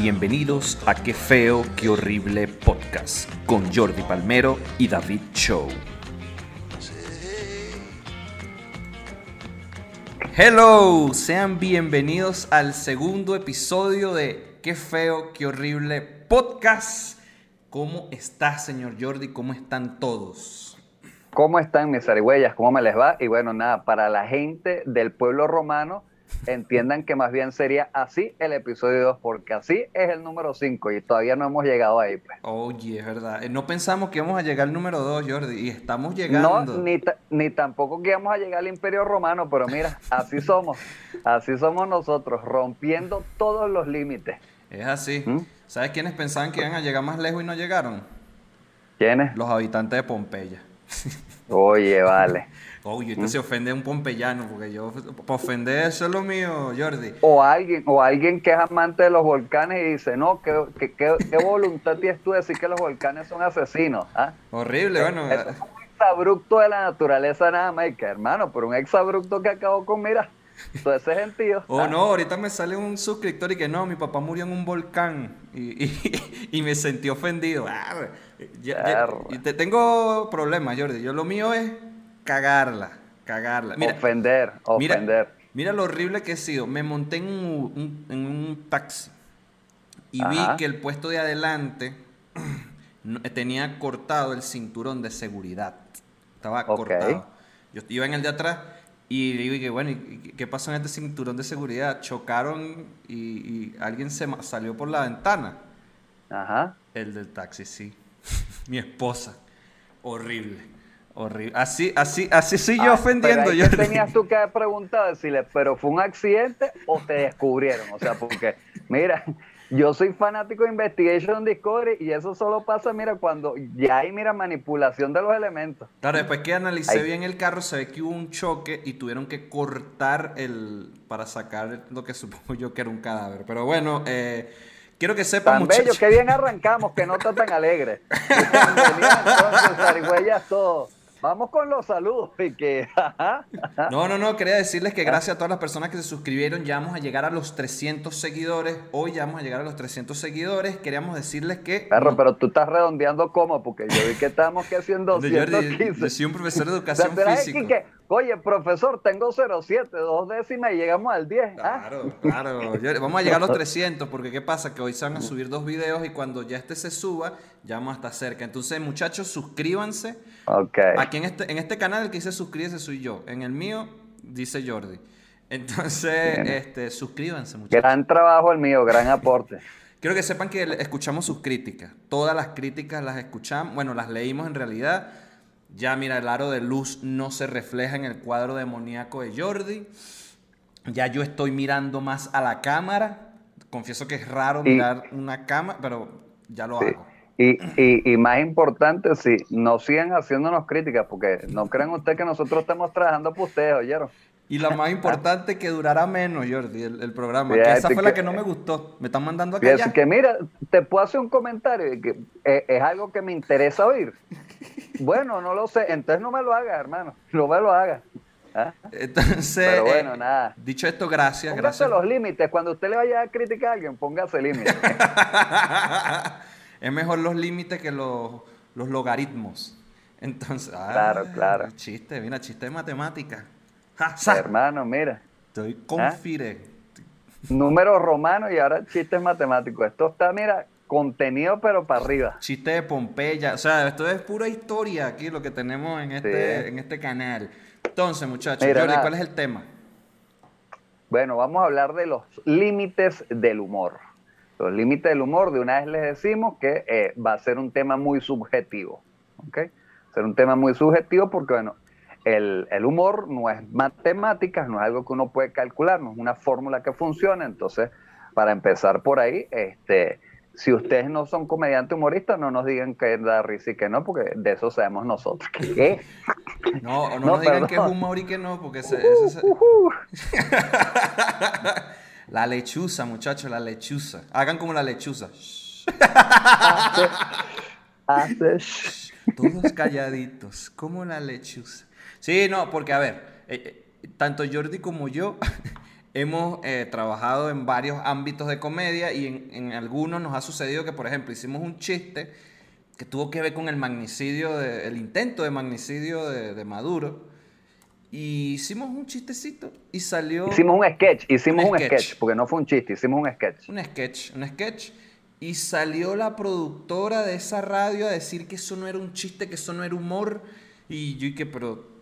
Bienvenidos a Qué feo, qué horrible podcast con Jordi Palmero y David Show. Hello, sean bienvenidos al segundo episodio de Qué feo, qué horrible podcast. ¿Cómo está, señor Jordi? ¿Cómo están todos? ¿Cómo están mis arigüeyas? ¿Cómo me les va? Y bueno, nada, para la gente del pueblo romano, entiendan que más bien sería así el episodio 2, porque así es el número 5 y todavía no hemos llegado ahí. Pues. Oye, es verdad. Eh, No pensamos que íbamos a llegar al número 2, Jordi, y estamos llegando. No, ni, ni tampoco que íbamos a llegar al Imperio Romano, pero mira, así somos, así somos nosotros, rompiendo todos los límites. Es así. ¿Mm? ¿Sabes quiénes pensaban que iban a llegar más lejos y no llegaron? ¿Quiénes? Los habitantes de Pompeya. Oye, vale. Oye, ¿Mm? este se ofende un pompeyano, porque yo, para ofender, eso es lo mío, Jordi. O alguien, o alguien que es amante de los volcanes y dice, no, ¿qué, qué, qué- qué voluntad tienes tú de decir que los volcanes son asesinos? ¿ah? Horrible, bueno. Eso es un exabrupto de la naturaleza nada más, y que hermano, pero un exabrupto que acabó con, mira, todo ese gentío. Oh, ¿ah? no, ahorita me sale un suscriptor y que no, mi papá murió en un volcán y, y- y me sentí ofendido. Ah, ya- ya- Perra. y te tengo problemas, Jordi. Yo lo mío es cagarla, cagarla. Mira, ofender, ofender. mira lo horrible que he sido. Me monté en un, un- en un taxi y vi que el puesto de adelante tenía cortado el cinturón de seguridad. Estaba cortado. Yo iba en el de atrás y digo, y que, bueno, ¿y qué- pasó en este cinturón de seguridad? Chocaron y, y alguien se salió por la ventana. Ajá. El del taxi, sí. Mi esposa. Horrible. Horrible. Así, así, así sí yo Ah, ofendiendo. yo te tenías tú que haber preguntado, decirle, ¿pero fue un accidente o te descubrieron? O sea, porque, mira, yo soy fanático de Investigation Discovery y eso solo pasa, mira, cuando ya hay, mira, manipulación de los elementos. Claro, después que analicé bien el carro, se ve que hubo un choque y tuvieron que cortar el. para sacar lo que supongo yo que era un cadáver. Pero bueno, eh, quiero que sepan, Tan bello, muchachos. que bien arrancamos, que no está tan alegre. Bienvenidos entonces, todos. Vamos con los saludos y que... ajá, ajá. No, no, no, quería decirles que gracias a todas las personas que se suscribieron, ya vamos a llegar a los 300 seguidores. Hoy ya vamos a llegar a los 300 seguidores. Queríamos decirles que. Perro, pero tú estás redondeando como, porque yo vi que estábamos que haciendo Hombre, Jordi, 215. yo soy un profesor de educación física. Oye, profesor, tengo 0,7, dos décimas y llegamos al 10. ¿ah? Claro, claro. Yo- vamos a llegar a los 300 porque ¿qué pasa? Que hoy se van a subir dos videos y cuando ya este se suba, ya vamos a estar cerca. Entonces, muchachos, suscríbanse. Ok. Aquí en este, en este canal el que dice suscríbase soy yo. En el mío dice Jordi. Entonces, Bien. este, suscríbanse, muchachos. Gran trabajo el mío, gran aporte. Quiero que sepan que escuchamos sus críticas. Todas las críticas las escuchamos, bueno, las leímos en realidad. Ya mira, el aro de luz no se refleja en el cuadro demoníaco de Jordi. Ya yo estoy mirando más a la cámara. Confieso que es raro Y- mirar una cámara, pero ya lo Sí. hago. Y, y, y más importante, sí, no sigan haciéndonos críticas, porque no crean ustedes que nosotros estamos trabajando por ustedes, ¿oyeron? Y la más importante, que durará menos, Jordi, el, el programa. Que esa fue la que- no me gustó. Me están mandando a callar. que mira, te puedo hacer un comentario que eh, es algo que me interesa oír. Bueno, no lo sé, entonces no me lo hagas, hermano, no me lo hagas. ¿ah? Entonces, Pero bueno, eh, nada. dicho esto, gracias, Póngase gracias. los límites, cuando usted le vaya a criticar a alguien, póngase límites. es mejor los límites que los, los logaritmos. Entonces, ah, Claro, claro. Chiste, mira, chiste de matemática. Ja, hermano, mira. Estoy confident. Números romanos y ahora chistes matemáticos. Esto está, mira, contenido pero para arriba. Chiste de Pompeya. O sea, esto es pura historia aquí lo que tenemos en este, Sí. en este canal. Entonces, muchachos, Mira, Jordi. ¿cuál es el tema? Bueno, vamos a hablar de los límites del humor. Los límites del humor, de una vez les decimos que eh, va a ser un tema muy subjetivo. ¿ok? Va a ser un tema muy subjetivo porque, bueno, el, el humor no es matemáticas, no es algo que uno puede calcular, no es una fórmula que funciona. Entonces, para empezar por ahí, este, si ustedes no son comediantes humoristas, no nos digan que da risa y que no, porque de eso sabemos nosotros. ¿Qué? No, o no, No, nos digan que es humor y que no, porque ese- ese- ese- Ujú. la lechuza, muchachos, la lechuza. Hagan como la lechuza. Hace- Todos calladitos, como la lechuza. Sí, no, porque a ver, eh, eh, tanto Jordi como yo hemos eh, trabajado en varios ámbitos de comedia y en, algunos nos ha sucedido que, por ejemplo, hicimos un chiste que tuvo que ver con el magnicidio, el intento de magnicidio de, Maduro. Y hicimos un chistecito y salió... Hicimos un sketch, hicimos un, sketch. porque no fue un chiste, hicimos un sketch. Un sketch, un sketch. Y salió la productora de esa radio a decir que eso no era un chiste, que eso no era humor. Y yo dije, pero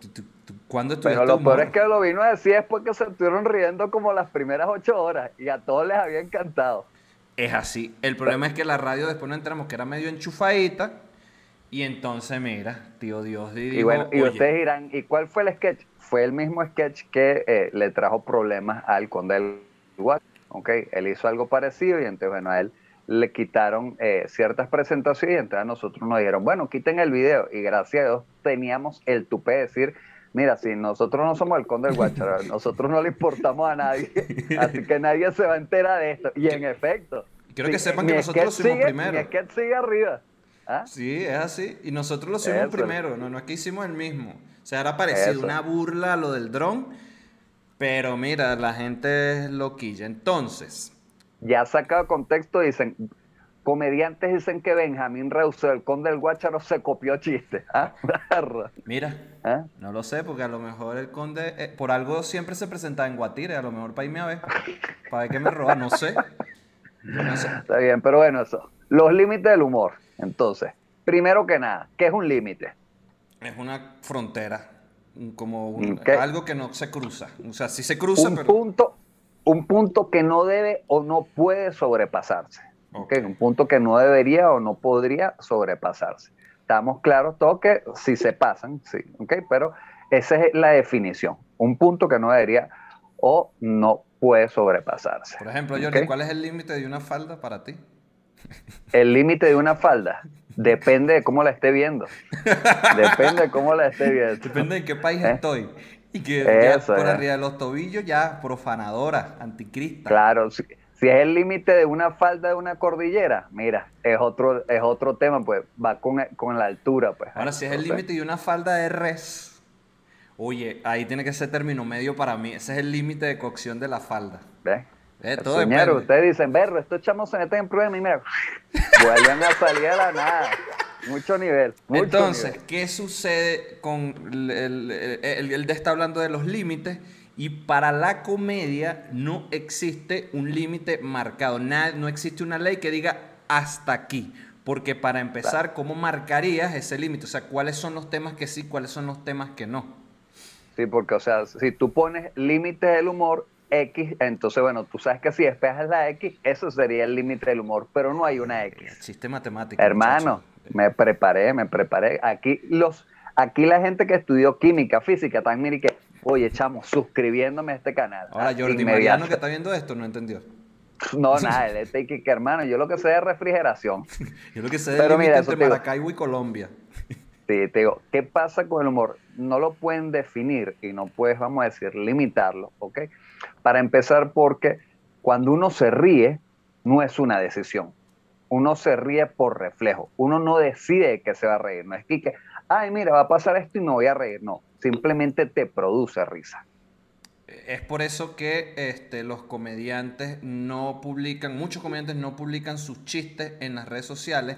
¿cuándo estuviste Pero lo peor es que lo vino a decir después que se estuvieron riendo como las primeras ocho horas y a todos les había encantado. Es así. El problema es que la radio después no entramos, que era medio enchufadita. Y entonces, mira, tío Dios Y bueno, y ustedes dirán, ¿y cuál fue el sketch? Fue el mismo sketch que eh, le trajo problemas al conde del Guacho. ¿ok? Él hizo algo parecido y entonces, bueno, a él le quitaron eh, ciertas presentaciones y entonces nosotros nos dijeron, bueno, quiten el video. Y gracias a Dios teníamos el tupé de decir, mira, si nosotros no somos el conde del Guacharo, nosotros no le importamos a nadie, así que nadie se va a enterar de esto. Y en efecto. Quiero que sepan que nosotros lo subimos primero. Mi que sigue arriba. ¿Ah? Sí, es así. Y nosotros lo subimos primero, no, no es que hicimos el mismo. O sea, era parecido, una burla a lo del dron. Pero mira, la gente es loquilla. Entonces, ya sacado contexto, dicen, comediantes dicen que Benjamín Reusel, el conde del Guácharo, se copió chistes. ¿ah? Mira, ¿Ah? no lo sé, porque a lo mejor el conde, eh, por algo siempre se presentaba en Guatire, a lo mejor para irme a ver, para ver qué me roba, no sé. Está bien, pero bueno, eso. Los límites del humor. Entonces, primero que nada, ¿qué es un límite? Es una frontera, como algo que no se cruza. O sea, sí se cruza, un pero... Punto, un punto que no debe o no puede sobrepasarse. Un punto que no debería o no podría sobrepasarse. Estamos claros todos que si se pasan, sí, ¿okay? pero esa es la definición. Un punto que no debería o no puede sobrepasarse. Por ejemplo, Jordi, ¿cuál es el límite de una falda para ti? El límite de una falda depende de cómo la esté viendo. Depende de cómo la esté viendo. Depende de qué país ¿Eh? estoy. Y que ya por arriba de los tobillos ya profanadora, anticrista. Claro, si, es el límite de una falda de una cordillera, mira, es otro, es otro tema, pues va con, la altura. Pues. Ahora, si es el límite de una falda de res, oye, ahí tiene que ser término medio para mí. Ese es el límite de cocción de la falda. ¿Ves? Eh, todo ustedes dicen, berro, estos chamos se meten en prueba y mira, vuelven a salir de la nada. Mucho nivel. Entonces, ¿qué sucede con el, el, de está hablando de los límites? Y para la comedia no existe un límite marcado. no existe una ley que diga hasta aquí. Porque para empezar, ¿cómo marcarías ese límite? O sea, ¿cuáles son los temas que sí, cuáles son los temas que no? Sí, porque, o sea, si tú pones límites del humor, X, entonces, bueno, tú sabes que si despejas la X, eso sería el límite del humor, pero no hay una X. Existe matemática. Hermano, me preparé, me preparé. Aquí los, aquí la gente que estudió química, física, tan mire que, oye, echamos, suscribiéndome a este canal. Ahora, Jordi Mariano que está viendo esto no entendió. No, nada, el que, hermano, yo lo que sé es refrigeración. yo lo que sé es el límite entre Maracaibo y Colombia. Sí, te digo, ¿qué pasa con el humor? No lo pueden definir y no puedes, vamos a decir, limitarlo, ¿ok? Para empezar, porque cuando uno se ríe, no es una decisión. Uno se ríe por reflejo. Uno no decide que se va a reír. No es que, ay, mira, va a pasar esto y no voy a reír. No, simplemente te produce risa. Es por eso que este, los comediantes no publican, muchos comediantes no publican sus chistes en las redes sociales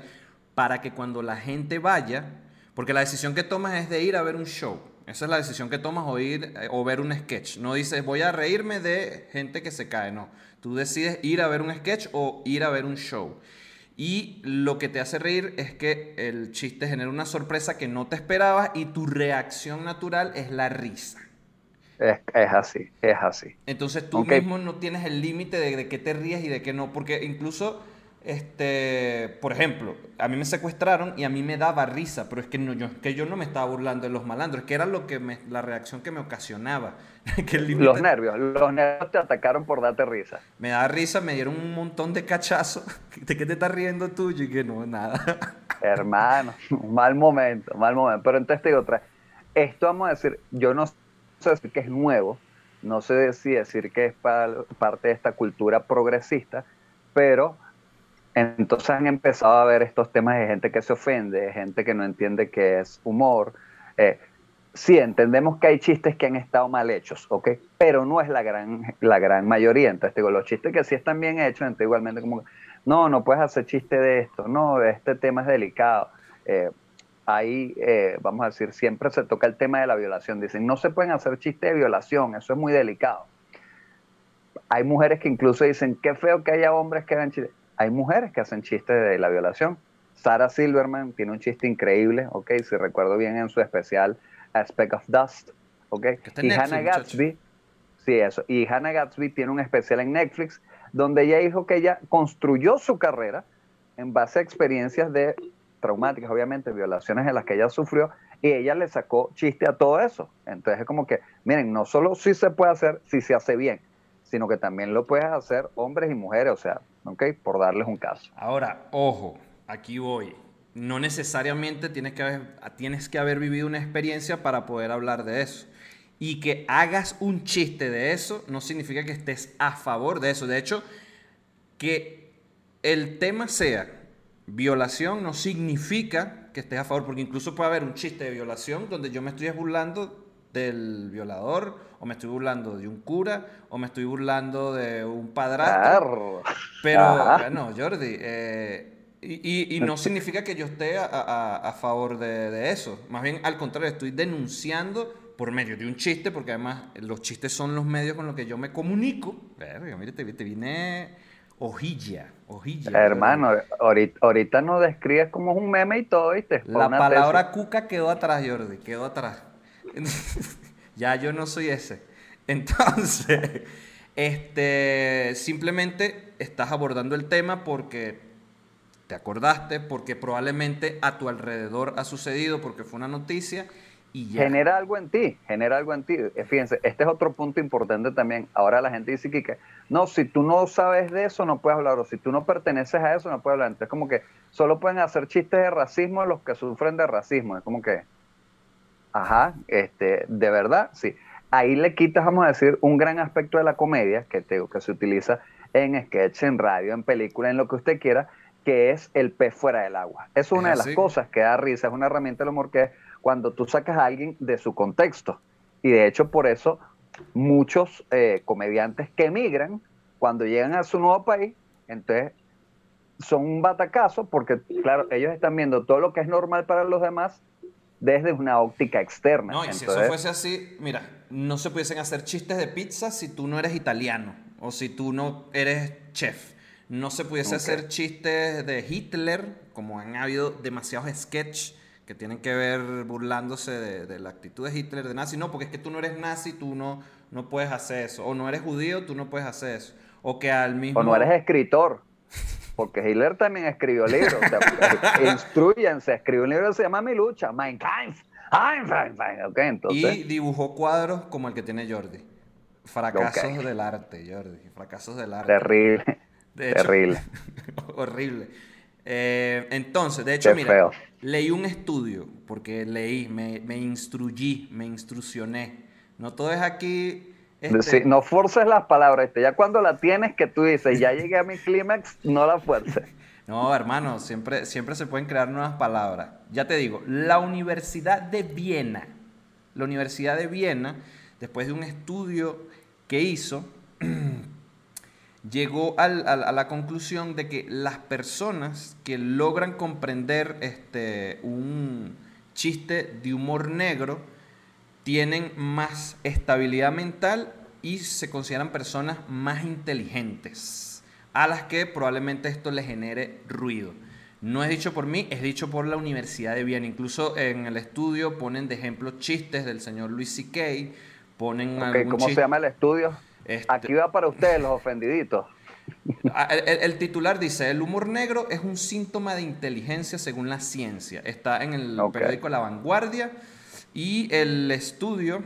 para que cuando la gente vaya, porque la decisión que tomas es de ir a ver un show. Esa es la decisión que tomas o ir eh, o ver un sketch. No dices voy a reírme de gente que se cae, no. Tú decides ir a ver un sketch o ir a ver un show. Y lo que te hace reír es que el chiste genera una sorpresa que no te esperabas y tu reacción natural es la risa. Es, así, es así. Entonces tú mismo no tienes el límite de, de qué te ríes y de qué no, porque incluso este, por ejemplo, a mí me secuestraron y a mí me daba risa, pero es que, no, yo, que yo no me estaba burlando de los malandros, que era lo que me, la reacción que me ocasionaba. Los nervios, los nervios te atacaron por darte risa. Me da risa, me dieron un montón de cachazos. ¿De qué te estás riendo tú? Y que no, nada. Hermano, mal momento, mal momento. Pero entonces te digo otra, esto vamos a decir, yo no sé decir que es nuevo, no sé si decir que es parte de esta cultura progresista, pero entonces han empezado a ver estos temas de gente que se ofende, gente que no entiende qué es humor. Eh, sí, entendemos que hay chistes que han estado mal hechos, ¿ok? Pero no es la gran, la gran mayoría. Entonces, digo, los chistes que sí están bien hechos, entonces igualmente como, no, no puedes hacer chiste de esto, no, este tema es delicado. Eh, ahí, eh, vamos a decir, siempre se toca el tema de la violación. Dicen, no se pueden hacer chistes de violación, eso es muy delicado. Hay mujeres que incluso dicen, qué feo que haya hombres que hagan chistes. Hay mujeres que hacen chistes de la violación. Sarah Silverman tiene un chiste increíble, ok, si recuerdo bien en su especial A Speck of Dust, ok. Y Hannah Gatsby, sí, eso. Y Hannah Gatsby tiene un especial en Netflix donde ella dijo que ella construyó su carrera en base a experiencias de traumáticas, obviamente, violaciones en las que ella sufrió, y ella le sacó chiste a todo eso. Entonces es como que, miren, no solo si se puede hacer, si se hace bien, sino que también lo puedes hacer hombres y mujeres, o sea, ¿ok? Por darles un caso. Ahora, ojo, aquí voy. No necesariamente tienes que haber, tienes que haber vivido una experiencia para poder hablar de eso. Y que hagas un chiste de eso no significa que estés a favor de eso. De hecho, que el tema sea violación no significa que estés a favor, porque incluso puede haber un chiste de violación donde yo me estoy burlando del violador, o me estoy burlando de un cura, o me estoy burlando de un padrastro. Pero, bueno, Jordi, eh, y, no significa que yo esté a, favor de, eso. Más bien, al contrario, estoy denunciando por medio de un chiste, porque además los chistes son los medios con los que yo me comunico. Verga, mire, te, te vine hojilla, hojilla. Hermano, ahorita, ahorita no describes como un meme y todo, ¿viste? La palabra cuca quedó atrás, Jordi, quedó atrás. ya yo no soy ese. Entonces, este, simplemente estás abordando el tema porque te acordaste, porque probablemente a tu alrededor ha sucedido, porque fue una noticia y ya. Genera algo en ti, genera algo en ti. Eh, fíjense, este es otro punto importante también. Ahora la gente dice que, no, si tú no sabes de eso, no puedes hablar, o si tú no perteneces a eso, no puedes hablar. Entonces, como que solo pueden hacer chistes de racismo los que sufren de racismo. Es como que, Ajá, este, de verdad, sí. Ahí le quitas, vamos a decir, un gran aspecto de la comedia que, te, que se utiliza en sketch, en radio, en película, en lo que usted quiera, que es el pez fuera del agua. Eso es una de las cosas que da risa, es una herramienta del humor que es cuando tú sacas a alguien de su contexto. Y de hecho, por eso muchos eh, comediantes que emigran, cuando llegan a su nuevo país, entonces son un batacazo porque, claro, ellos están viendo todo lo que es normal para los demás desde una óptica externa. No, y si eso fuese así, mira, no se pudiesen hacer chistes de pizza si tú no eres italiano o si tú no eres chef. No se pudiese hacer chistes de Hitler, como han habido demasiados sketches que tienen que ver burlándose de, la actitud de Hitler, de nazi. No, porque es que tú no eres nazi, tú no, no puedes hacer eso. O no eres judío, tú no puedes hacer eso. O que al mismo... O no eres escritor. Porque Hitler también escribió libros. O sea, instruyense, escribió un libro que se llama Mi lucha, Mein Kampf. Okay, entonces... Y dibujó cuadros como el que tiene Jordi. Fracasos del arte, Jordi. Fracasos del arte. Terrible. terrible. horrible. Eh, entonces, de hecho, mira, leí un estudio, porque leí, me, me instruí, me instruccioné. No todo es aquí este, no forces las palabras, este, ya cuando la tienes que tú dices, ya llegué a mi clímax, no la fuerces. No, hermano, siempre, siempre se pueden crear nuevas palabras. Ya te digo, la Universidad de Viena, la Universidad de Viena, después de un estudio que hizo, llegó a la conclusión de que las personas que logran comprender este, un chiste de humor negro, tienen más estabilidad mental y se consideran personas más inteligentes, a las que probablemente esto les genere ruido. No es dicho por mí, es dicho por la Universidad de Viena. Incluso en el estudio ponen de ejemplo chistes del señor Luis C.K., ponen ¿Cómo se llama el estudio? Este Aquí va para ustedes los ofendiditos. Ah, el, titular dice, el humor negro es un síntoma de inteligencia según la ciencia. Está en el periódico La Vanguardia. Y el estudio.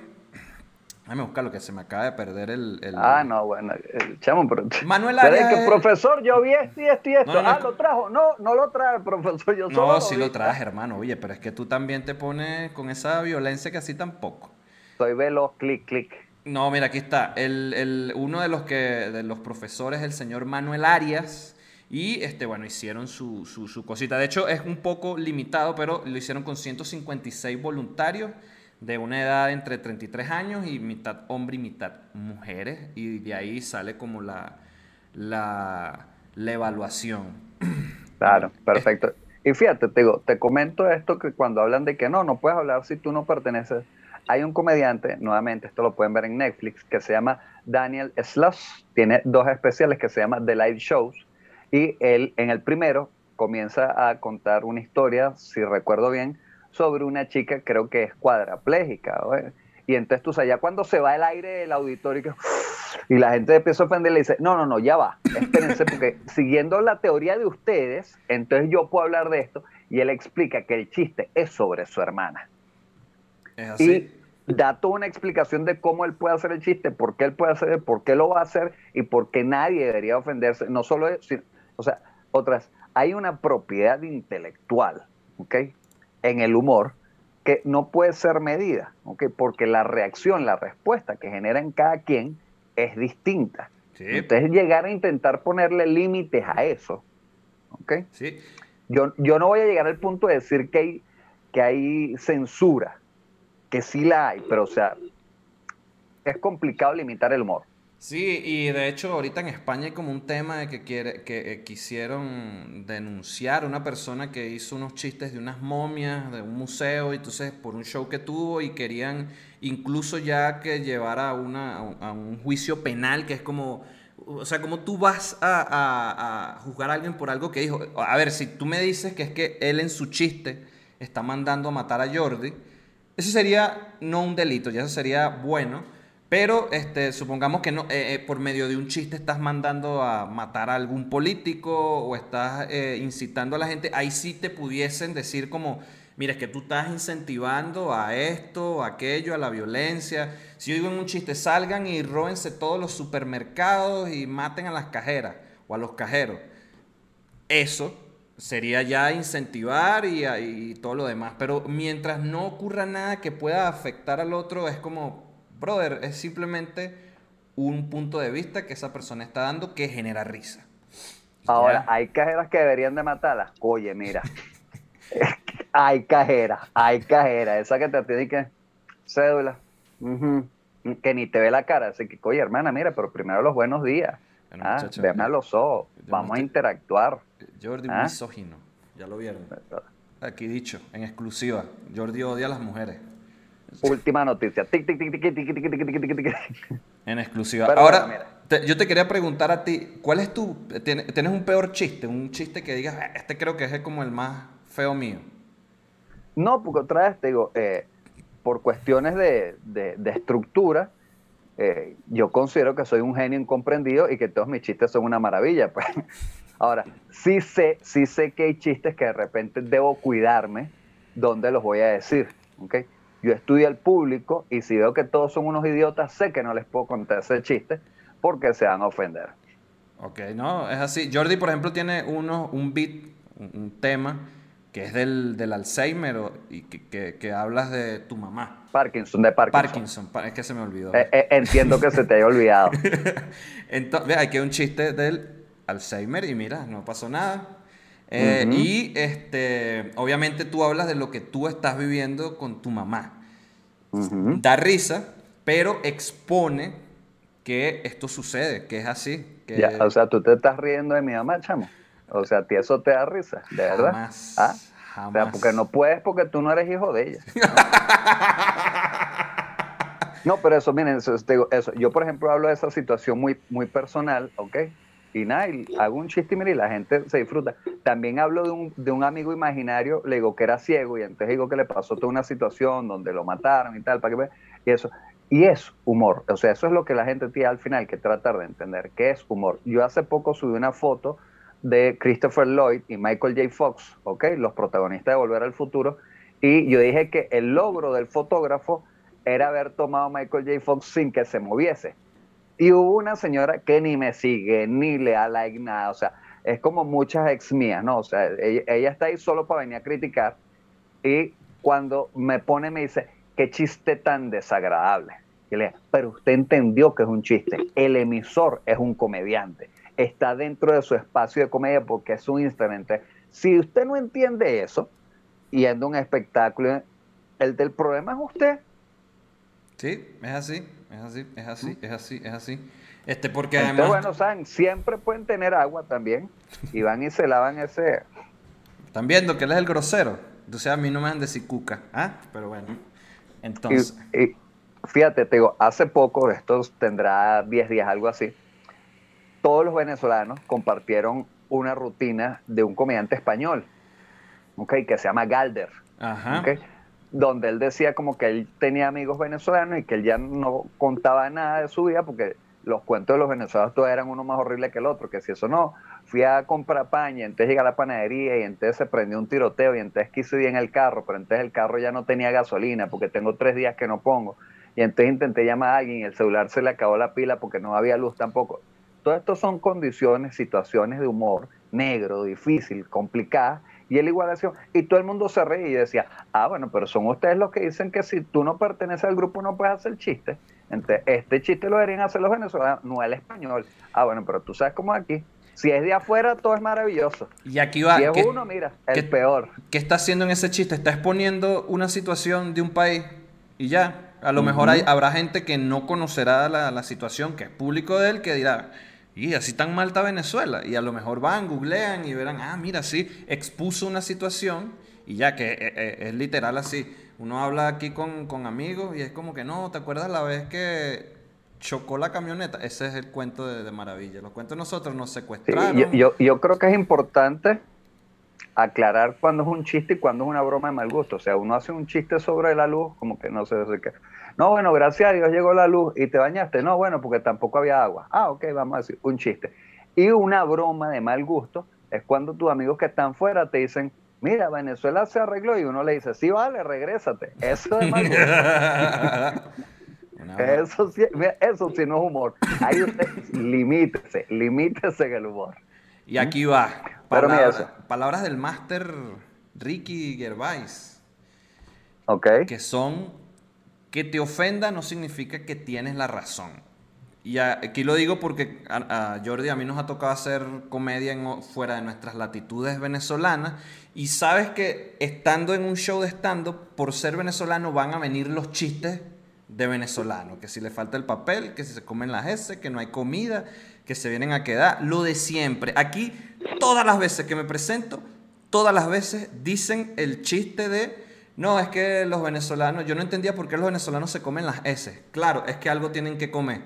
Déjame buscar lo que se me acaba de perder el. Ah, no, bueno, chamo, pero. Manuel Arias. que, profesor, yo vi esto y esto y esto. ah, lo trajo. No, no lo trae, profesor. Yo no, sí lo traje, hermano. Oye, pero es que tú también te pones con esa violencia que así tampoco. Soy veloz, clic, clic. No, mira, aquí está. El, el, uno de los, que, de los profesores, el señor Manuel Arias, y este, bueno, hicieron su, su, cosita. De hecho, es un poco limitado, pero lo hicieron con 156 voluntarios de una edad entre 33 años y mitad hombre y mitad mujeres, y de ahí sale como la, la, la evaluación. Claro, perfecto. Y fíjate, te, digo, te comento esto que cuando hablan de que no, no puedes hablar si tú no perteneces. Hay un comediante, nuevamente, esto lo pueden ver en Netflix, que se llama Daniel Sloss. Tiene dos especiales que se llaman The Live Shows. Y él, en el primero, comienza a contar una historia, si recuerdo bien, sobre una chica, creo que es cuadraplégica. Y entonces tú sabes, ya cuando se va el aire del auditorio y la gente empieza a ofender, le dice, no, no, no, ya va, espérense, porque siguiendo la teoría de ustedes, entonces yo puedo hablar de esto, y él explica que el chiste es sobre su hermana. ¿Es así? Y da toda una explicación de cómo él puede hacer el chiste, por qué él puede hacer, por qué lo va a hacer, y por qué nadie debería ofenderse, no solo eso, o sea, otras, hay una propiedad intelectual, ¿ok? En el humor, que no puede ser medida, ¿ok? porque la reacción, la respuesta que genera en cada quien es distinta. Entonces llegar a intentar ponerle límites a eso, ¿ok? Sí. Yo, yo no voy a llegar al punto de decir que hay, que hay censura, que sí la hay, pero o sea, es complicado limitar el humor. Sí, y de hecho ahorita en España hay como un tema de que, quiere, que eh, quisieron denunciar a una persona que hizo unos chistes de unas momias de un museo, y entonces por un show que tuvo y querían incluso ya que llevara a, una, a un juicio penal, que es como, o sea, como tú vas a, a, juzgar a alguien por algo que dijo. A ver, si tú me dices que es que él en su chiste está mandando a matar a Jordi, eso sería no un delito, ya eso sería bueno pero este, supongamos que no, eh, eh, por medio de un chiste estás mandando a matar a algún político o estás eh, incitando a la gente, ahí sí te pudiesen decir como, mira, es que tú estás incentivando a esto, a aquello, a la violencia. Si yo digo en un chiste, salgan y róbense todos los supermercados y maten a las cajeras o a los cajeros. Eso sería ya incentivar y, y todo lo demás. Pero mientras no ocurra nada que pueda afectar al otro, es como brother, es simplemente un punto de vista que esa persona está dando que genera risa. Ahora, hay cajeras que deberían de matarlas. Oye, mira. hay cajeras, hay cajeras. Esa que te tiene que cédula. Que ni te ve la cara. Así que, oye, hermana, mira, pero primero los buenos días. Bueno, ah, a los ojos. Vamos a interactuar. Jordi, ¿Ah? misógino. Ya lo vieron. Aquí dicho, en exclusiva. Jordi odia a las mujeres. Última noticia. en exclusiva. Ahora, yo te quería preguntar a ti, ¿cuál es tu... ¿Tienes un peor chiste? Un chiste que digas, este creo que es como el más feo mío. No, porque otra vez te digo, por cuestiones de, estructura, yo considero que soy un genio incomprendido y que todos mis chistes son una maravilla. Pues. Ahora, sí sé, sí sé que hay chistes que de repente debo cuidarme dónde los voy a decir. ¿okay? Yo estudio al público y si veo que todos son unos idiotas, sé que no les puedo contar ese chiste porque se van a ofender. Ok, no, es así. Jordi, por ejemplo, tiene uno, un beat, un, tema que es del, Alzheimer y que, hablas de tu mamá. Parkinson, de Parkinson. Parkinson, es que se me olvidó. Eh, eh, entiendo que se te haya olvidado. Entonces, aquí hay un chiste del Alzheimer y mira, no pasó nada. Eh, y este, obviamente tú hablas de lo que tú estás viviendo con tu mamá. Da risa, pero expone que esto sucede, que es así. Que... o sea, tú te estás riendo de mi mamá, chamo. O sea, a ti eso te da risa, de verdad. Jamás, ¿Ah? jamás. O sea, porque no puedes porque tú no eres hijo de ella. No, pero eso, miren, eso, eso, yo por ejemplo hablo de esa situación muy, muy personal, ¿ok? Y nada, hago un chiste y la gente se disfruta. También hablo de un, de un amigo imaginario, le digo que era ciego y entonces digo que le pasó toda una situación donde lo mataron y tal, para que y eso. Y es humor, o sea, eso es lo que la gente tiene al final que tratar de entender, que es humor. Yo hace poco subí una foto de Christopher Lloyd y Michael J. Fox. Los protagonistas de Volver al Futuro, y yo dije que el logro del fotógrafo era haber tomado a Michael J. Fox sin que se moviese. Y hubo una señora que ni me sigue, ni le da like nada, o sea, es como muchas ex mías, ¿no? O sea, ella, está ahí solo para venir a criticar y cuando me pone me dice, qué chiste tan desagradable. Y le pero usted entendió que es un chiste, el emisor es un comediante, está dentro de su espacio de comedia porque es un instrumento. Si usted no entiende eso, y a un espectáculo, el del problema es usted, Sí, es así, es así, es así, es así, es así. Este, porque Entonces, además. bueno, saben, siempre pueden tener agua también y van y se lavan ese. Están viendo que él es el grosero. Entonces a mí no me han decir cuca. ¿Ah? Pero bueno. Entonces. y fíjate, te digo, hace poco, esto tendrá 10 días, algo así, todos los venezolanos compartieron una rutina de un comediante español, ¿ok? Que se llama Galder. Ajá. ¿ok? Donde él decía como que él tenía amigos venezolanos y que él ya no contaba nada de su vida porque los cuentos de los venezolanos todos eran uno más horrible que el otro, que si eso no, fui a comprar pan y entonces llegué a la panadería y entonces se prendió un tiroteo y entonces quise ir en el carro, pero entonces el carro ya no tenía gasolina porque tengo tres días que no pongo y entonces intenté llamar a alguien y el celular se le acabó la pila porque no había luz tampoco. Todo esto son condiciones, situaciones de humor negro, difícil, complicadas y él igual decía, y todo el mundo se reía y decía, ah, bueno, pero son ustedes los que dicen que si tú no perteneces al grupo no puedes hacer chiste. Entonces, este chiste lo deberían hacer los venezolanos, no el español. Ah, bueno, pero tú sabes cómo es aquí. Si es de afuera, todo es maravilloso. Y aquí va. Si es ¿qué, uno, mira, el peor. qué está haciendo en ese chiste? Está exponiendo una situación de un país y ya. A lo mejor hay, habrá gente que no conocerá la, la situación, que es público de él, que dirá, y así tan mal Venezuela. Y a lo mejor van, googlean y verán, ah, mira, sí, expuso una situación y ya que eh, eh, es literal así. Uno habla aquí con, con amigos y es como que no, ¿te acuerdas la vez que chocó la camioneta? Ese es el cuento de, de maravilla. Los cuentos nosotros nos Sí, secuestraron. yo, yo, yo creo que es importante aclarar cuándo es un chiste y cuándo es una broma de mal gusto. O sea, uno hace un chiste sobre la luz, como que no sé de qué. No, bueno, gracias a Dios llegó la luz y te bañaste. No, bueno, porque tampoco había agua. Ah, ok, vamos a decir un chiste. Y una broma de mal gusto es cuando tus amigos que están fuera te dicen, mira, Venezuela se arregló y uno le dice, sí, vale, regrésate. Eso es mal gusto. Eso sí, mira, eso sí no es humor. Ahí usted limítese, limítese en el humor. Y aquí va. Pero eso. palabras del máster Ricky Gervais, ¿Ok? que son que te ofenda no significa que tienes la razón. Y aquí lo digo porque a, Jordi a mí nos ha tocado hacer comedia fuera de nuestras latitudes venezolanas y sabes que estando en un show de stand-up, por ser venezolano van a venir los chistes de venezolano, que si le falta el papel, que si se comen las S, que no hay comida, que se vienen a quedar, lo de siempre. Aquí todas las veces que me presento, todas las veces dicen el chiste de no, es que los venezolanos, yo no entendía por qué los venezolanos se comen las S. Claro, es que algo tienen que comer.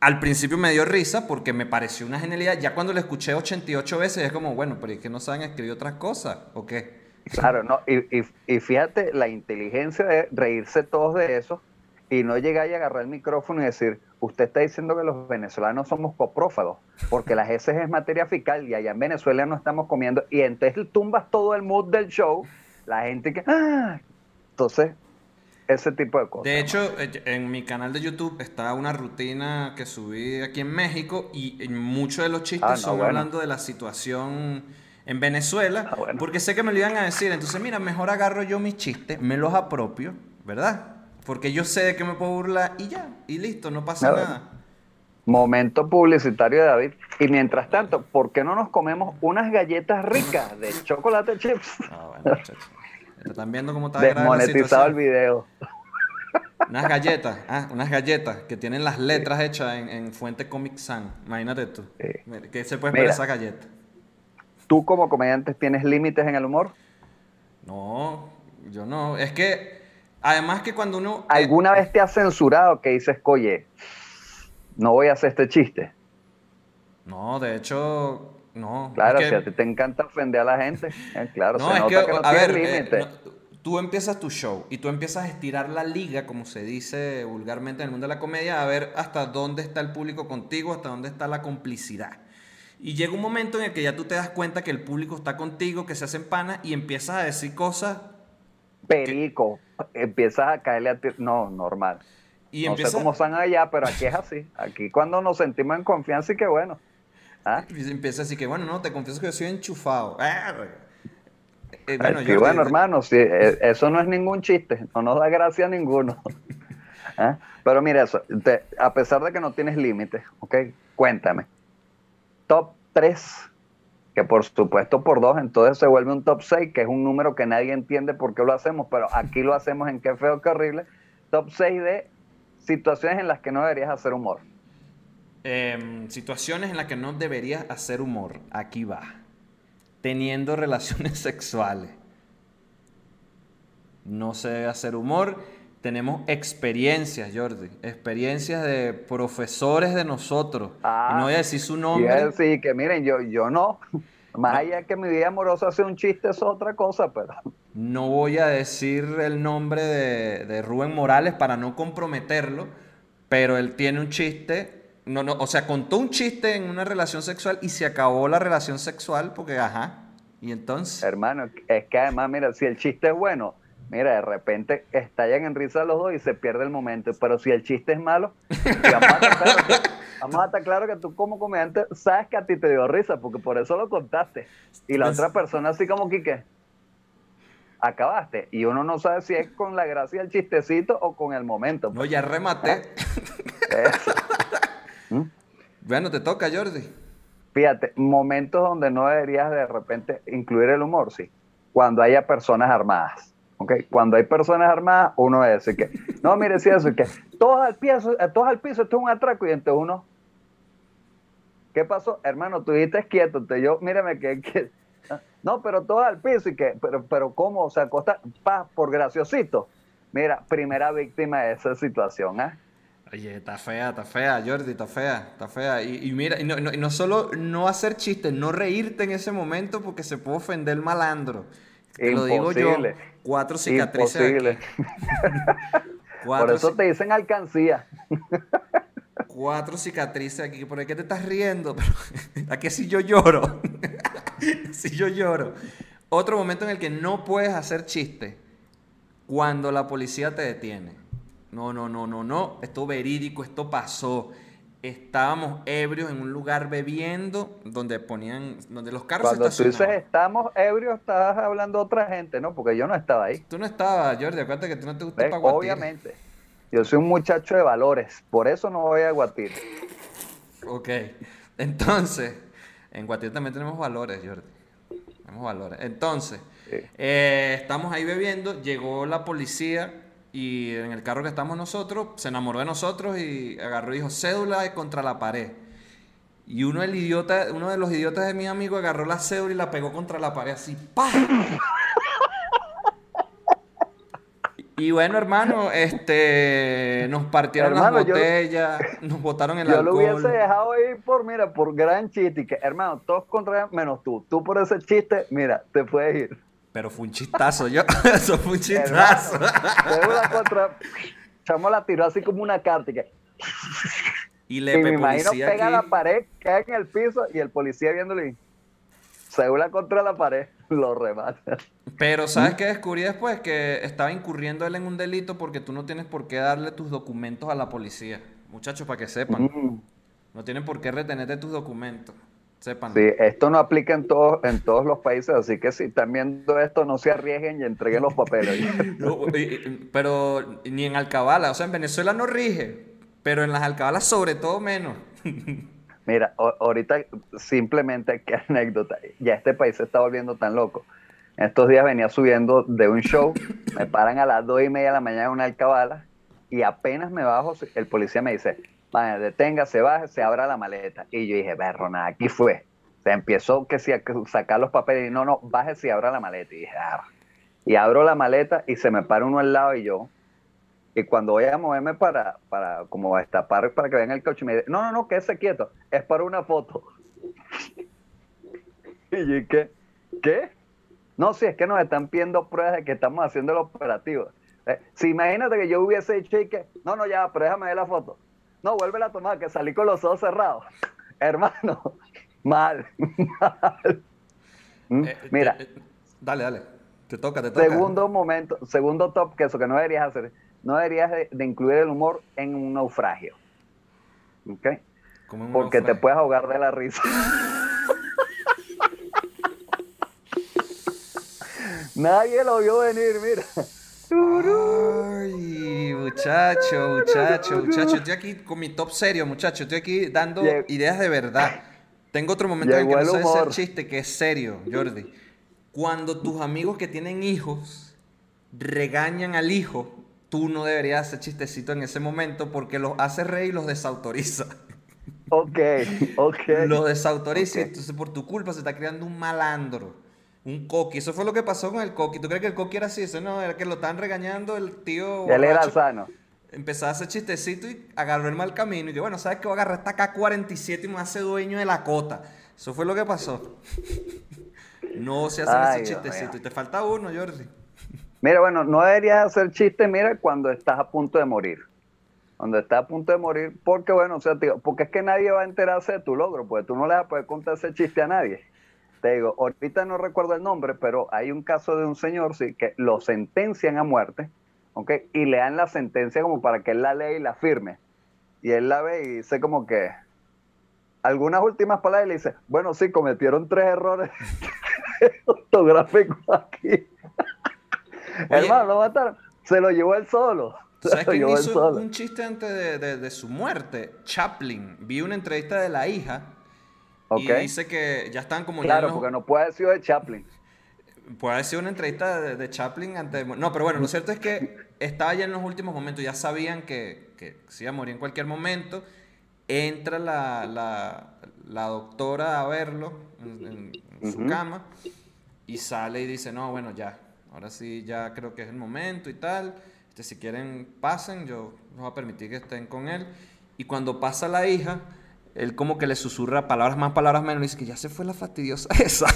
Al principio me dio risa porque me pareció una genialidad. Ya cuando lo escuché 88 veces es como, bueno, pero es que no saben escribir otras cosas, ¿o qué? Claro, no, y, y- fíjate la inteligencia de reírse todos de eso y no llegar y agarrar el micrófono y decir, usted está diciendo que los venezolanos somos coprófagos, porque las heces es materia fecal y allá en Venezuela no estamos comiendo, y entonces tumbas todo el mood del show, la gente que, ah, entonces, ese tipo de cosas. De hecho, eh, en mi canal de YouTube está una rutina que subí aquí en México y muchos de los chistes Ah, no, son bueno. hablando de la situación en Venezuela, Ah, bueno. porque sé que me lo iban a decir. Entonces, mira, mejor agarro yo mis chistes, me los apropio, ¿verdad? Porque yo sé de qué me puedo burlar y ya, y listo, no pasa nada. Momento publicitario de David. Y mientras tanto, ¿por qué no nos comemos unas galletas ricas de chocolate chips? Ah, bueno, muchachos. Están viendo cómo está Desmonetizado el video. Unas galletas, ah, unas galletas que tienen las letras hechas en, en Fuente Comic Sans. Imagínate tú. Sí. ¿Qué se puede Mira. esperar esa galleta? ¿Tú como comediante tienes límites en el humor? No, yo no. Es que, además que cuando uno... eh, ¿Alguna vez te has censurado que dices, oye, no voy a hacer este chiste? No, de hecho, no. Claro, es que- si a ti te encanta ofender a la gente, eh, claro, no, se es nota que, que, no a ver, eh, límite. no, tú empiezas tu show y tú empiezas a estirar la liga, como se dice vulgarmente en el mundo de la comedia, a ver hasta dónde está el público contigo, hasta dónde está la complicidad. Y llega un momento en el que ya tú te das cuenta que el público está contigo, que se hacen panas y empiezas a decir cosas Perico, empiezas a caerle a ti. No, normal. y no sé cómo están allá, pero aquí es así. Aquí cuando nos sentimos en confianza y qué bueno. ¿Ah? Y empieza así que, bueno, no, te confieso que yo soy enchufado. Ah, eh, Bueno, yo- bueno, hermano, sí, eh, eso no es ningún chiste, no nos da gracia a ninguno. ¿Ah? Pero mira eso, te- a pesar de que no tienes límites, ¿ok? Cuéntame. Top 3, que por supuesto por dos, entonces se vuelve un top 6, que es un número que nadie entiende por qué lo hacemos, pero aquí lo hacemos en qué feo, qué horrible. Top 6 de situaciones en las que no deberías hacer humor. Em, situaciones en las que no deberías hacer humor. Aquí va. Teniendo relaciones sexuales. No se debe hacer humor. Tenemos experiencias, Jordi. Experiencias de profesores de nosotros. Ah, y no voy a decir su nombre. decir, que miren, yo, yo no. Más allá que mi vida amorosa sea un chiste, es otra cosa, pero. No voy a decir el nombre de, de Rubén Morales para no comprometerlo, pero él tiene un chiste. No, no, o sea, contó un chiste en una relación sexual y se acabó la relación sexual porque, ajá. Y entonces. Hermano, es que además, mira, si el chiste es bueno, mira, de repente estallan en risa los dos y se pierde el momento. Pero si el chiste es malo, vamos, a estar claro que, vamos a estar claro que tú como comediante sabes que a ti te dio risa, porque por eso lo contaste. Y la otra persona así como que, acabaste. Y uno no sabe si es con la gracia del chistecito o con el momento. No, ya rematé. Eso. Bueno, te toca, Jordi. Fíjate, momentos donde no deberías de repente incluir el humor, sí. Cuando haya personas armadas. ¿ok? Cuando hay personas armadas, uno dice que, no, mire, si eso, que todos al piso, eh, todos al piso, esto es un atraco, y entonces uno, ¿qué pasó? Hermano, tú dijiste quieto, entonces yo, mírame que, que- no, pero todos al piso, y que, pero, pero ¿cómo? O sea, costa, pa, por graciosito. Mira, primera víctima de esa situación, ¿ah? Oye, está fea, está fea, Jordi, está fea, está fea. Y, y mira, y no, no- y no solo no hacer chistes, no reírte en ese momento porque se puede ofender el malandro. Te lo digo yo. Imposible. Cuatro cicatrices Imposible. aquí. Por Cuatro, eso te dicen alcancía. cuatro cicatrices aquí. ¿Por qué te estás riendo? ¿A qué si yo lloro? si yo lloro. Otro momento en el que no puedes hacer chiste. Cuando la policía te detiene. No, no, no, no, no. Esto verídico, esto pasó. Estábamos ebrios en un lugar bebiendo donde ponían, donde los carros Cuando tú dices estamos ebrios, estás hablando de otra gente, ¿no? Porque yo no estaba ahí. Tú no estabas, Jordi, acuérdate que tú no te gusta para guatir. Obviamente. Yo soy un muchacho de valores, por eso no voy a guatir. Ok. Entonces, en Guatir también tenemos valores, Jordi. Tenemos valores. Entonces, Sí. eh, estamos ahí bebiendo, llegó la policía y en el carro que estamos nosotros, se enamoró de nosotros y agarró y dijo, cédula contra la pared. Y uno, el idiota, uno de los idiotas de mi amigo agarró la cédula y la pegó contra la pared así, ¡pah! Y bueno, hermano, este, nos partieron Hermano, las yo- botellas, nos botaron el Yo lo alcohol. hubiese dejado ir por, mira, por gran chiste. que, hermano, todos contra menos tú. Tú por ese chiste, mira, te puedes ir. Pero fue un chistazo, yo. Eso fue un chistazo. Cédula contra. Chamo la tiró así como una carta y que. Y Y le me imagino pega la pared, cae en el piso y el policía viéndole. y, Cédula contra la pared, lo remata. Pero. ¿sabes qué descubrí después? Que estaba incurriendo él en un delito porque tú no tienes por qué darle tus documentos a la policía. Muchachos, para que sepan. Mm. No tienen por qué retenerte tus documentos. Sepan. Sí, esto no aplica en todos, en todos los países, así que si están viendo esto, no se arriesguen y entreguen los papeles. No, pero ni en Alcabala. O sea, en Venezuela no rige. Pero en las Alcabalas sobre todo menos. Mira, ahorita simplemente qué anécdota. Ya este país se está volviendo tan loco. Estos días venía subiendo de un show, me paran a las dos y media de la mañana en una alcabala y apenas me bajo, el policía me dice, vaya, detenga, se baje, se abra la maleta. Y yo dije, berro, nada, aquí fue. Se empezó que si a sacar los papeles y no, no, bájese y abra la maleta. Y dije, "Ah". Y abro la maleta y se me para uno al lado y yo, y cuando voy a moverme para, para como destapar para que vean el coche, me dice, no, no, no, quédese quieto, es para una foto. y yo, ¿y ¿qué? ¿Qué? No, si es que nos están pidiendo pruebas de que estamos haciendo el operativo. Eh, si imagínate que yo hubiese dicho y que, no, no, ya, pero déjame ver la foto. No, vuelve a tomar, que salí con los ojos cerrados. Hermano, mal, mal. Mm, Eh, Mira, eh, eh, dale, dale. Te toca, te toca. Segundo momento, segundo top, que eso que no deberías hacer, no deberías de, de incluir el humor en un naufragio. ¿Ok? Como en un Porque te puedes ahogar de la risa. Nadie lo vio venir, mira. Muchacho, muchacho, muchacho. Estoy aquí con mi top serio, muchacho. Estoy aquí dando ideas de verdad. Tengo otro momento en el que no sabes hacer chiste, que es serio, Jordi. Cuando tus amigos que tienen hijos regañan al hijo, tú no deberías hacer chistecito en ese momento porque los hace reír y los desautoriza. Ok, ok. Los desautoriza y entonces por tu culpa se está creando un malandro. Un coqui. Eso fue lo que pasó con el coqui. ¿Tú crees que el coqui era así? Eso no, era que lo estaban regañando el tío. Él era sano. Empezó a hacer chistecito y agarró el mal camino. Y que bueno, ¿sabes qué? Voy a agarrar esta K-47 y me hace dueño de la cota. Eso fue lo que pasó. No se hacen Ay, ese Dios chistecito. mío. Y te falta uno, Jordi. Mira, bueno, no deberías hacer chiste, mira, cuando estás a punto de morir. Cuando estás a punto de morir, porque bueno, o sea, tío, porque es que nadie va a enterarse de tu logro, porque tú no le vas a poder contar ese chiste a nadie. Te digo, ahorita no recuerdo el nombre, pero hay un caso de un señor, sí, que lo sentencian a muerte, ¿ok? Y le dan la sentencia como para que él la lea y la firme. Y él la ve y dice como que, algunas últimas palabras y le dice, bueno, sí, cometieron tres errores ortográficos aquí. Hermano, lo mataron. Se lo llevó él solo. ¿Tú ¿Sabes Se lo quién llevó él hizo solo. un chiste antes de, de- de su muerte? Chaplin. Vi una entrevista de la hija y dice que ya están como Claro, los- porque no puede haber sido de Chaplin. Puede haber sido una entrevista de, de Chaplin antes de... No, pero bueno, lo cierto es que estaba ya en los últimos momentos, ya sabían que, que se iba a morir en cualquier momento. Entra la, la- la doctora a verlo en, en- en su cama y sale y dice, no, bueno, ya, ahora sí, ya creo que es el momento y tal. Este, si quieren, pasen, yo les voy a permitir que estén con él. Y cuando pasa la hija, él como que le susurra palabras más, palabras menos, y dice que ya se fue la fastidiosa esa.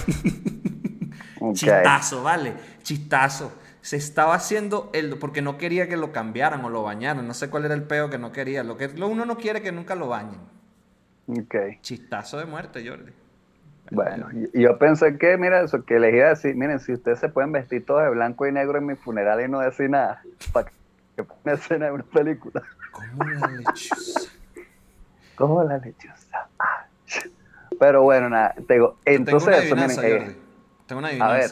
Chistazo, vale, chistazo. Se estaba haciendo el porque no quería que lo cambiaran o lo bañaran. No sé cuál era el peo que no quería. Lo que lo uno no quiere que nunca lo bañen. Chistazo de muerte, Jordi. Bueno, yo pensé que, mira, eso que les iba a decir, miren, si ustedes se pueden vestir todos de blanco y negro en mi funeral y no decir nada, para que una escena de una película. Como la lechuza. Como la lechuza. Ah. Pero bueno, nada, te digo, entonces Tengo una eso, miren, adivinanza, eh, Jordi. Tengo una a ver. Eh,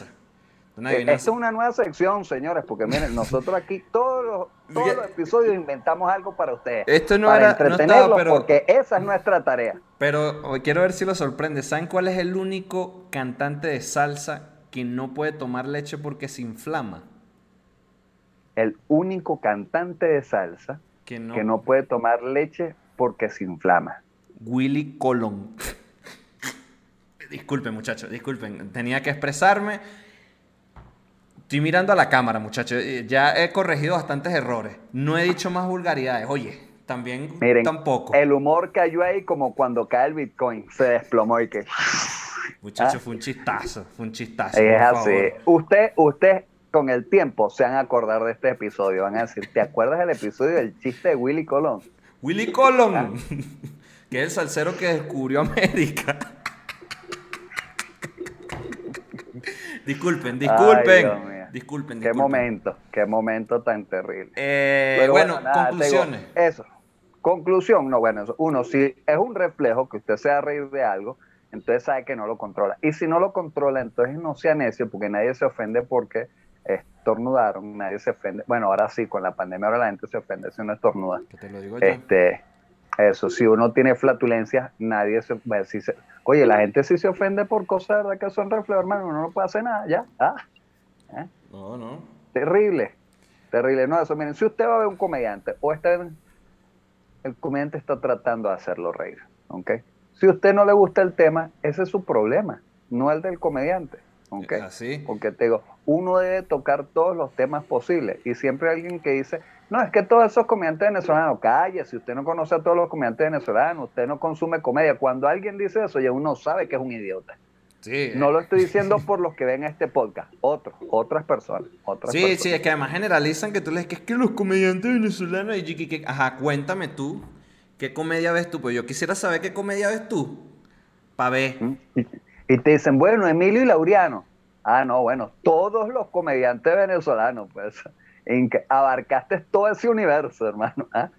adivinanza. Esta es una nueva sección, señores, porque miren, nosotros aquí todos los, todos los episodios inventamos algo para ustedes. Esto no para era- no estaba, entretenerlos, pero- porque esa es nuestra tarea. Pero quiero ver si lo sorprende. ¿Saben cuál es el único cantante de salsa que no puede tomar leche porque se inflama? El único cantante de salsa Que no. que no puede tomar leche porque se inflama. Willy Colón. disculpen, muchachos, disculpen. Tenía que expresarme. Estoy mirando a la cámara, muchachos. Eh, Ya he corregido bastantes errores. No he dicho más vulgaridades. Oye, también Miren, tampoco. el humor cayó ahí como cuando cae el Bitcoin, se desplomó y que Muchachos, fue un chistazo. Fue un chistazo. es así. favor. Usted, usted con el tiempo se van a acordar de este episodio, van a decir, ¿te acuerdas del episodio del chiste de Willy Colón? Willy Colón. Ah. que es el salsero que descubrió América. disculpen, disculpen. Ay, disculpen, Qué momento, qué momento tan terrible. Eh, Pero bueno, nada, te digo, conclusiones. eso. Conclusión, no, bueno, eso. uno, si es un reflejo que usted se va a reír de algo, entonces sabe que no lo controla. Y si no lo controla, entonces no sea necio, porque nadie se ofende porque estornudaron, nadie se ofende. Bueno, ahora sí, con la pandemia ahora la gente se ofende si uno estornuda. Que te lo digo yo. Este, eso, si uno tiene flatulencias, nadie se, bueno, si se- Oye, la gente sí se ofende por cosas ¿verdad? que son reflejos, hermano, uno no puede hacer nada, ya. Ah, No, no. Terrible, terrible. No, eso, miren, si usted va a ver un comediante o está en- el comediante está tratando de hacerlo reír, ¿ok? Si a usted no le gusta el tema, ese es su problema, no el del comediante, ¿ok? Así. Porque te digo, uno debe tocar todos los temas posibles y siempre hay alguien que dice, no, es que todos esos comediantes venezolanos, calle, si usted no conoce a todos los comediantes venezolanos, usted no consume comedia. Cuando alguien dice eso, ya uno sabe que es un idiota. Sí, No eh, lo estoy diciendo por los que ven este podcast, otros, otras personas, otras Sí, personas. sí, es que además generalizan que tú le dices que es que los comediantes venezolanos y que- que- ajá, cuéntame tú, ¿qué comedia ves tú? Pues yo quisiera saber qué comedia ves tú, pa' ver. Y, te dicen, bueno, Emilio y Laureano. Ah, no, bueno, todos los comediantes venezolanos, pues, abarcaste todo ese universo, hermano. ¿ah?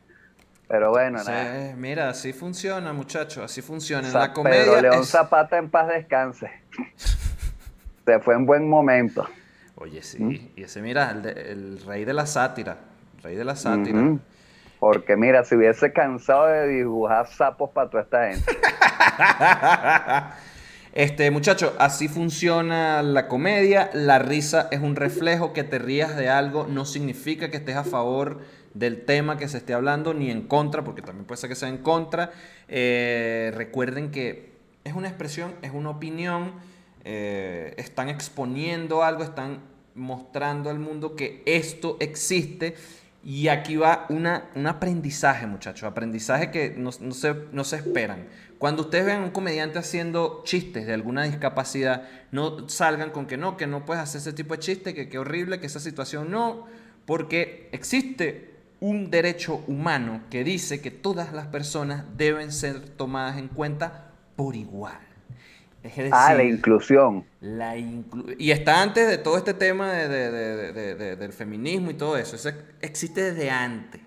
Pero bueno, Sí, nada. mira, así funciona, muchacho, así funciona. En la comedia Pedro León es- Zapata en paz descanse. Se fue en buen momento. Oye, sí, ¿Mm? y ese, mira, el, de- el rey de la sátira, rey de la sátira. Porque mira, si hubiese cansado de dibujar sapos para toda esta gente. Este, muchacho, así funciona la comedia. La risa es un reflejo. Que te rías de algo no significa que estés a favor del tema que se esté hablando, ni en contra, porque también puede ser que sea en contra. Eh, recuerden que es una expresión, es una opinión. eh, están exponiendo algo, están mostrando al mundo que esto existe. Y aquí va una, un aprendizaje, muchachos. Aprendizaje que no se, no se esperan. Cuando ustedes vean a un comediante haciendo chistes de alguna discapacidad, no salgan con que no, que no puedes hacer ese tipo de chiste, que qué horrible, que esa situación no, porque existe un derecho humano que dice que todas las personas deben ser tomadas en cuenta por igual. Es decir, Ah, la inclusión. la inclu- y está antes de todo este tema de- de- de- de- de- del feminismo y todo eso. Eso existe desde antes.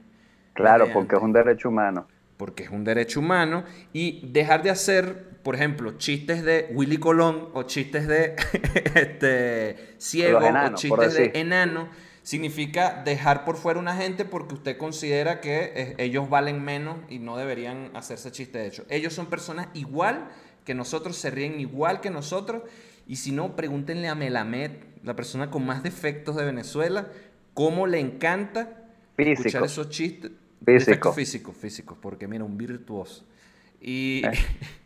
Claro, Desde porque es un derecho humano. Porque es un derecho humano, y dejar de hacer, por ejemplo, chistes de Willy Colón o chistes de este, ciego enanos, o chistes de enano, significa dejar por fuera una gente porque usted considera que eh, ellos valen menos y no deberían hacerse chiste de hecho. Ellos son personas igual que nosotros, se ríen igual que nosotros, y si no, pregúntenle a Melamed, la persona con más defectos de Venezuela, cómo le encanta escuchar Físico. esos chistes. Físico. Defectos físicos, físicos, porque mira, un virtuoso. Y, Eh.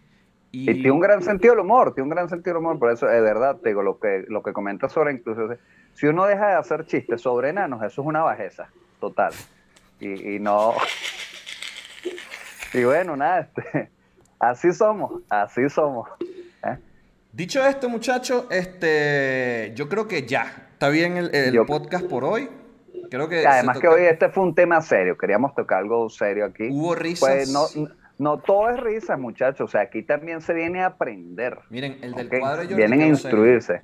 Y tiene un gran sentido del humor, tiene un gran sentido del humor, por eso es verdad, te digo, lo que, lo que comentas sobre inclusión. Si uno deja de hacer chistes sobre enanos, eso es una bajeza, total. Y, y no. Y bueno, nada, este, así somos, así somos. ¿eh? Dicho esto, muchachos, este, yo creo que ya está bien el, el Yo- podcast por hoy. Creo que Y además que hoy este fue un tema serio, queríamos tocar algo serio aquí. hubo risas. Pues no, no todo es risa, muchachos, o sea, aquí también se viene a aprender. Miren, el del ¿ok? cuadro yo Vienen a serio. instruirse.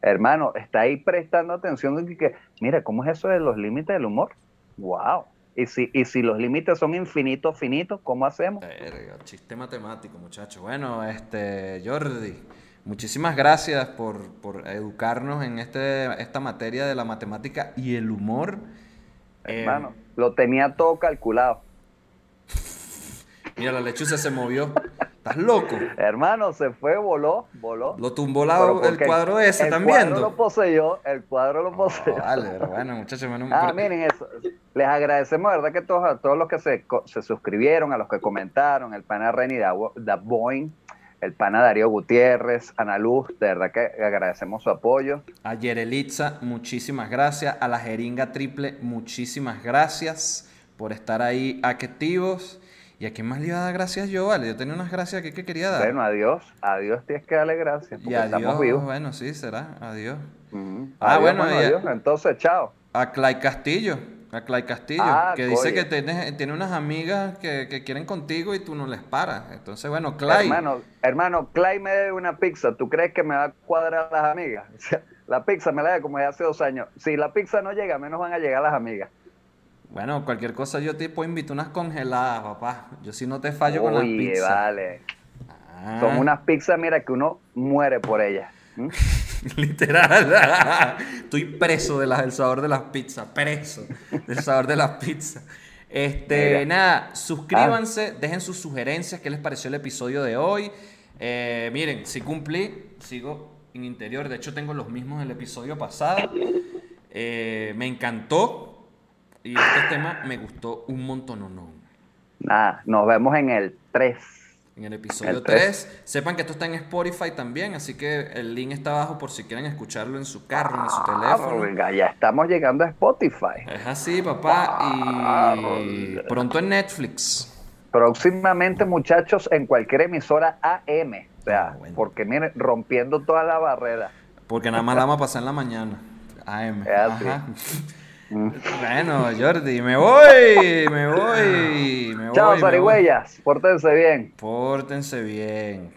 Hermano, está ahí prestando atención de que, que, mira, ¿cómo es eso de los límites del humor? ¡Wow! Y si, y si los límites son infinitos, finitos, ¿cómo hacemos? Verga, chiste matemático, muchachos. Bueno, este, Jordi, muchísimas gracias por, por educarnos en este, esta materia de la matemática y el humor. Eh, Hermano, lo tenía todo calculado. mira, la lechuza se movió. ¿Estás loco? Hermano, se fue, voló, voló. Lo tumbó la- el cuadro ese, el ¿están cuadro viendo? lo poseyó, el cuadro lo No, poseyó. vale, pero bueno, muchachos, bueno, Ah, pero- miren eso. Les agradecemos, ¿verdad? Que todos, a todos los que se, se suscribieron, a los que comentaron, el pana Renny da, da el pana Darío Gutiérrez, Ana Luz, de verdad que agradecemos su apoyo. A Yerelitza, muchísimas gracias. A la Jeringa Triple, muchísimas gracias por estar ahí activos. ¿Y a quién más le iba a dar gracias yo, vale? Yo tenía unas gracias aquí que quería dar. Bueno, adiós, adiós tienes que darle gracias, y porque adiós, estamos vivos. bueno, sí, será. Adiós. Ah, Adiós, bueno, mano, adiós. Entonces, chao. A Clay Castillo. A Clay Castillo. Ah, que dice que tiene, tiene unas amigas que, que quieren contigo y tú no les paras. Entonces, bueno, Clay. Hermano, hermano, Clay me debe una pizza. ¿Tú crees que me va a cuadrar las amigas? O sea, la pizza me la debe como de hace dos años. Si la pizza no llega, menos van a llegar las amigas. Bueno, cualquier cosa yo te puedo invitar unas congeladas, papá. Yo sí no te fallo con las pizzas. vale. Ah. Son unas pizzas, mira, que uno muere por ellas. ¿Mm? Literal. Estoy preso de del sabor de las pizzas. Preso del sabor de las pizzas. Este, Mira. nada, suscríbanse, dejen sus sugerencias, qué les pareció el episodio de hoy. Eh, miren, si cumplí, sigo en interior. De hecho, tengo los mismos del episodio pasado. Eh, me encantó. Y este tema me gustó un montón, no, no. Nada, nos vemos en el 3. En el episodio El tres. 3. Sepan que esto está en Spotify también, así que el link está abajo por si quieren escucharlo en su carro, en su teléfono. Oiga, ya estamos llegando a Spotify. Es así, papá. Y pronto en Netflix. Próximamente, muchachos, en cualquier emisora AM. O sea, Ah, bueno. porque miren, rompiendo toda la barrera. Porque nada más la vamos a pasar en la mañana. AM. Es así. Ajá. Mm. Bueno, Jordi, me voy, me voy, me Chao, voy. voy. zarigüeyas. Pórtense bien. Pórtense bien.